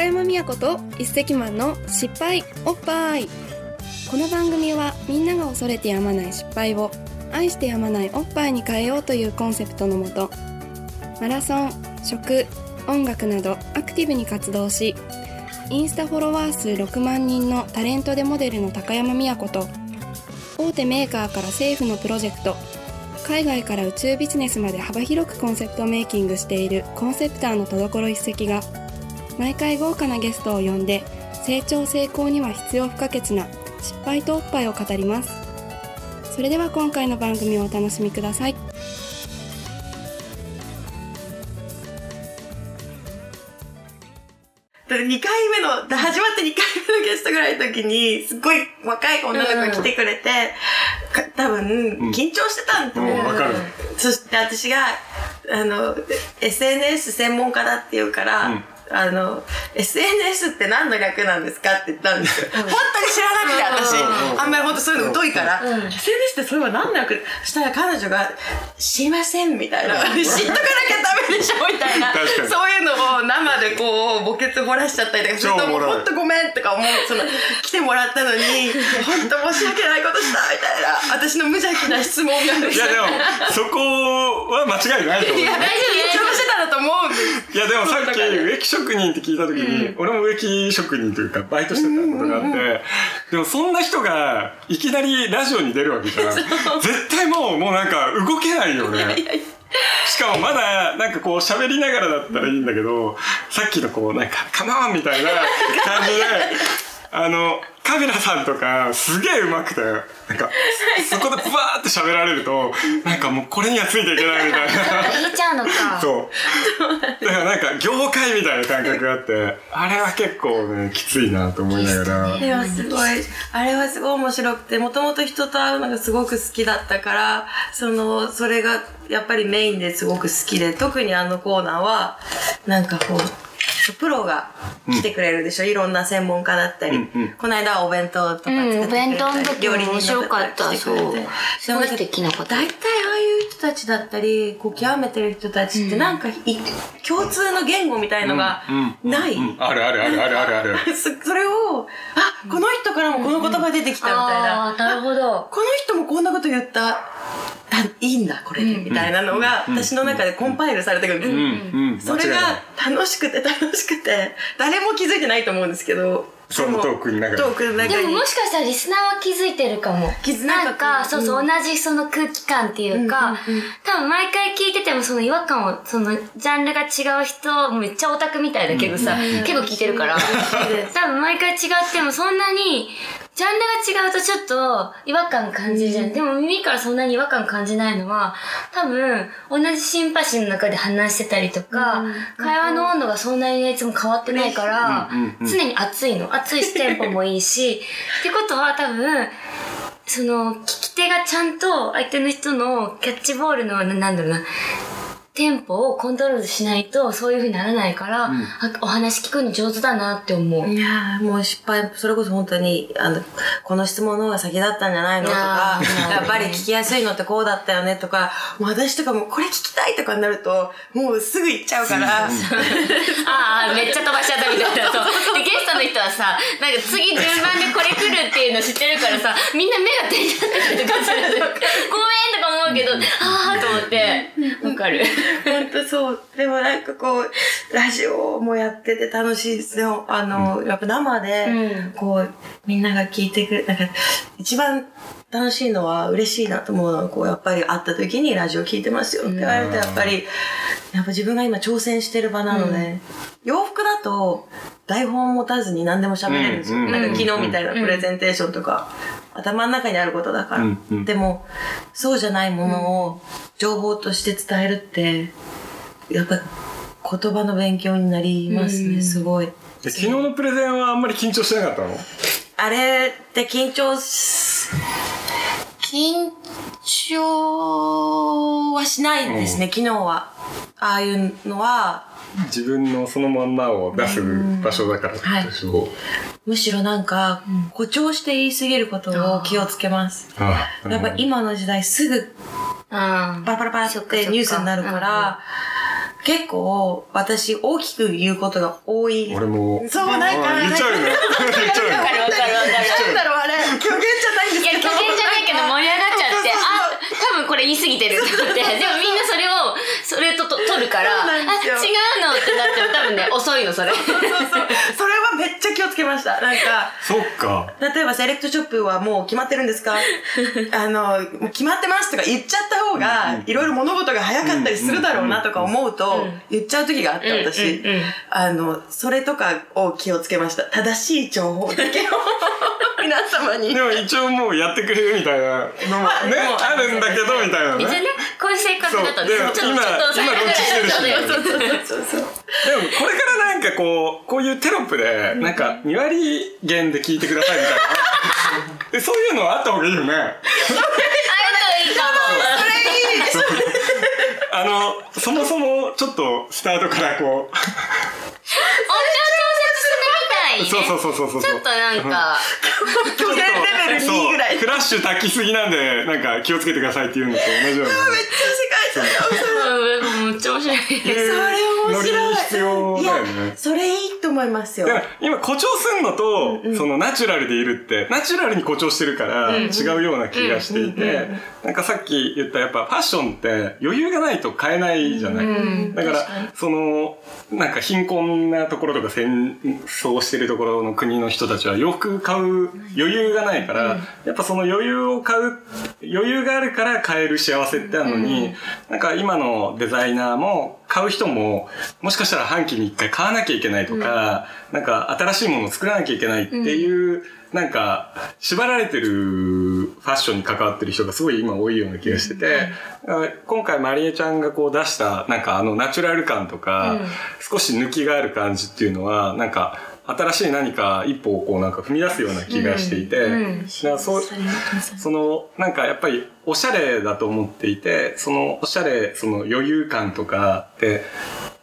高山美也と一石マンの失敗おっぱい。この番組はみんなが恐れてやまない失敗を愛してやまないおっぱいに変えようというコンセプトのもとマラソン食音楽などアクティブに活動しインスタフォロワー数6万人のタレントでモデルの高山美也子と大手メーカーから政府のプロジェクト海外から宇宙ビジネスまで幅広くコンセプトメイキングしているコンセプターの戸所一石が毎回豪華なゲストを呼んで成長成功には必要不可欠な失敗とおっぱいを語ります。それでは今回の番組をお楽しみください。2回目の、始まって2回目のゲストぐらいの時に、すっごい若い女の子が来てくれて、か多分、緊張してたんだと思う。うんわかる。そして私が、あの、SNS 専門家だって言うから、うんあの、SNS って何の略なんですかって言ったんですよ。本当に知らなくて、私。あんまり本当そういうの疎いから、SNS ってそれは何の略？したら彼女が、知りませんみたいな。知っとかなきゃダメでしょみたいな。そういうのを生でこう、墓穴漏らしちゃったりとかすると、本当ごめんとか思う。その、来てもらったのに、本当申し訳ないことしたみたいな。私の無邪気な質問が。いやでも、そこは間違いないと思ういや、ね。緊張してたんだと思うんです。いやでもさっき植木職人って聞いた時に、俺も植木職人というかバイトしてたことがあって、でもそんな人がいきなりラジオに出るわけじゃん。絶対もう、もうなんか動けないよね。しかもまだなんかこう喋りながらだったらいいんだけど、さっきのこうなんかカモンみたいな感じで、あの、カメラさんとかすげえ上手くて、なんか、そこでブワーって喋られると、なんかもうこれにはついていけないみたいな。言っちゃうのか。そう。だからなんか業界みたいな感覚があって、あれは結構ね、きついなと思いながら。でもすごい、あれはすごい面白くて、もともと人と会うのがすごく好きだったから、その、それがやっぱりメインですごく好きで、特にあのコーナーは、なんかこう、プロが来てくれるでしょ、いろんな専門家だったり、うんうん。この間はお弁当とか作ってくれたり、うんお弁当の時も人面白かった。そう。でもすごい素敵なこと。大体ああいう人たちだったり、こう極めてる人たちってなんかい、共通の言語みたいのがない。うんあるあるあるあるあるある。そそれを、あ、この人からもこの言葉出てきたみたいな。ああ、なるほど。この人もこんなこと言った。あいいんだ、これで、みたいなのが、私の中でコンパイルされてくるん。ですよ。うん、うん、それが楽しくて楽しくて、誰も気づいてないと思うんですけど。そのトークの中にトークの中に。でももしかしたらリスナーは気づいてるかも。気づなんか、そうそう、うん。同じその空気感っていうか、うんうんうん。多分毎回聞いててもその違和感を、そのジャンルが違う人、めっちゃオタクみたいだけどさ、結構聞いてるから、多分毎回違ってもそんなに、ジャンルが違うとちょっと違和感感じるじゃん。でも耳からそんなに違和感感じないのは、多分同じシンパシーの中で話してたりとか、会話の温度がそんなにいつも変わってないから、常に熱いの。熱いしテンポもいいし、ってことは多分、その、聞き手がちゃんと相手の人のキャッチボールの、ななんだろうな、テンポをコントロールしないとそういう風にならないから、あお話聞くの上手だなって思う。いやーもう失敗、それこそ本当に、あの、この質問の方が先だったんじゃないのとかやっぱり聞きやすいのってこうだったよねとか、もう私とかもこれ聞きたいとかになると、もうすぐ行っちゃうから、ああ、めっちゃ飛ばしちゃったみたいな。そう。で、ゲストの人はさ、なんか次順番でこれ来るっていうの知ってるからさ、みんな目が点になってるとかする。ごめんとか思うけど、ああと思って、わかる。本当そう。でもなんかこう、ラジオもやってて楽しいですよ。あの、やっぱ生でうん、こう、みんなが聞いてくれ、なんか、一番楽しいのは嬉しいなと思うのは、こう、やっぱり会った時にラジオ聞いてますよって言われると、やっぱり、やっぱ自分が今挑戦してる場なので、洋服だと、台本持たずに何でも喋れるんですよ。うんなんか昨日みたいなプレゼンテーションとか、頭の中にあることだから。うんうんでも、そうじゃないものを情報として伝えるって、やっぱ言葉の勉強になりますね、すごい。で昨日のプレゼンはあんまり緊張してなかったの？あれって緊張し、緊張はしないですね、昨日は。ああいうのは、自分のそのまんまを出す場所だからってことでしょ、むしろなんか、誇張して言い過ぎることを気をつけます。やっぱ今の時代すぐあパラパラパラってニュースになるから、結構私大きく言うことが多い。俺も。そう、なんか。言っちゃうよね。言っちゃうよね。わかるわかるわかる。なんだろう、あれ。虚言じゃないんですけど。けど盛り上がっちゃって、あ、多分これ言い過ぎてるって思って、でもみんなそれを、それとと取るから、あ、違うのってなっても多分ね、遅いの、それ。そうそう。それはめっちゃ気をつけました。なんか、そっか。例えばセレクトショップはもう決まってるんですか？あの、もう決まってますとか言っちゃった方が、いろいろ物事が早かったりするだろうなとか思うと、言っちゃう時があった私。あの、それとかを気をつけました。正しい情報だけを皆様に。でも一応もうやってくれるみたいなのもね、あるんだけど、みたいなね。別にね、こういう生活だとね、そうでもち今と、今ローンチしてるし。でもこれからなんかこう、こういうテロップで、なんか2割減で聞いてくださいみたいな。でそういうのはあった方がいいよね。あるといいかも。あの、そもそもちょっとスタートからこう、いにね。そうそうそうそうそう。ちょっとなんか、虚言レベル2ぐらい。ラッシュ炊きすぎなんで、なんか気をつけてくださいっていうのと同じような。めっちゃ世界観だ。うんめっちゃ面白い。それ面白い。必要だよね。それいいと思いますよ。だから今誇張すんのと、そのナチュラルでいるって、ナチュラルに誇張してるから違うような気がしていて、なんかさっき言ったやっぱファッションって余裕がないと買えないじゃない。だから、その、なんか貧困なところとか戦争してるところの国の人たちは洋服買う余裕がないから、やっぱその余裕を買う、余裕があるから買える幸せってあるのに、なんか今のデザイナーも買う人も、もしかしたら半期に一回買わなきゃいけないとか、なんか新しいものを作らなきゃいけないっていう、なんか、縛られてるファッションに関わってる人がすごい今多いような気がしてて、今回マリエちゃんがこう出した、なんかあのナチュラル感とか、少し抜きがある感じっていうのは、なんか、新しい何か一歩をこうなんか踏み出すような気がしていて、うんだからそうそのなんかやっぱりおしゃれだと思っていてそのおしゃれその余裕感とかって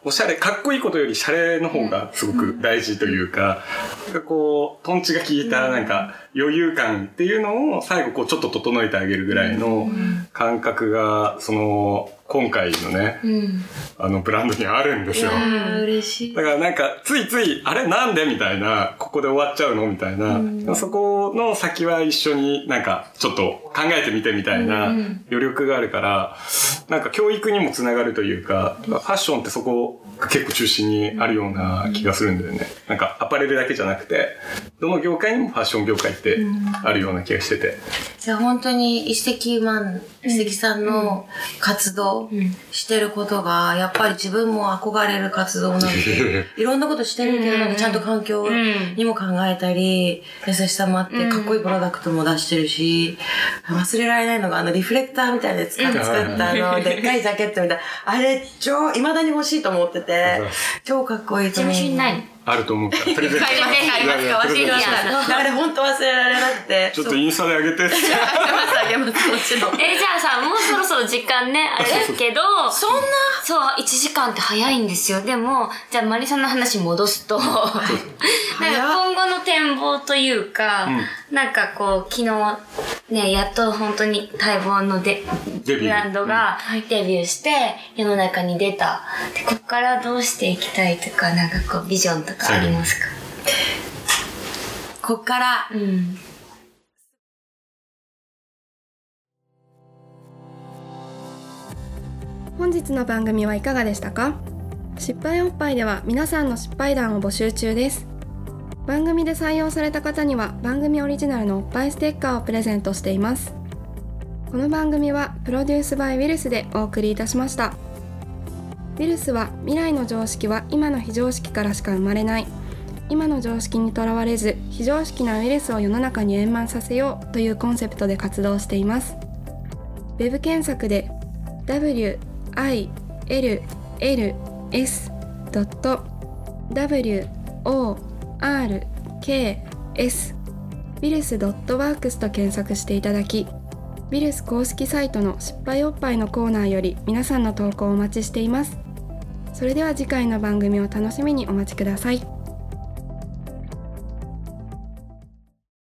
おしゃれかっこいいことよりシャレの方がすごく大事というか、なんかこうトンチが効いたなんか余裕感っていうのを最後こうちょっと整えてあげるぐらいの感覚がその今回のね、うん。あのブランドにはあるんですよ。嬉しい。だからなんか、ついつい、あれなんでみたいな、ここで終わっちゃうのみたいな、そこの先は一緒になんか、ちょっと考えてみてみたいな余力があるから、なんか教育にもつながるというか、ファッションってそこが結構中心にあるような気がするんだよね。なんかアパレルだけじゃなくて、どの業界にもファッション業界ってあるような気がしてて。じゃあ本当に一石マン、一石さん。の活動してることが、やっぱり自分も憧れる活動なので、いろんなことしてるけど、なんかちゃんと環境にも考えたり、優しさもあって、かっこいいプロダクトも出してるし、忘れられないのが、あのリフレクターみたいで使って作ったあの、でっかいジャケットみたいな、あれ超、未だに欲しいと思ってて、超かっこいいと思う。ないのあると思うから、プレゼント。ありますかあります。か忘れてました。あれ本当忘れられなくて。ちょっとインスタで上げて。あげます。あげます、もちろん。え、じゃあさ、もうそろそろ時間ね、あれだけど、そんなそう、1時間って早いんです。よ。でも、じゃあマリさんの話戻す。と、なんか今後の展望というか、なんかこう、昨日、ね、やっと本当に待望のデデビュー。ブランドがデビューして、世の中に出た。で、ここからどうしていきたいとか、なんかこう、ビジョンとかありますか？こっから、うん。本日の番組はいかがでしたか？失敗おっぱいでは皆さんの失敗談を募集中です番組で採用された方には番組オリジナルのおっぱいステッカーをプレゼントしています。この番組はプロデュースバイウィルスでお送りいたしました。ウィルスは未来の常識は今の非常識からしか生まれない。今の常識にとらわれず非常識なウイルスを世の中に円満させようというコンセプトで活動しています。ウェブ検索で w i l l s w o r k s ウィルス .works と検索していただきウィルス公式サイトの失敗おっぱいのコーナーより皆さんの投稿をお待ちしています。それでは次回の番組を楽しみにお待ちください。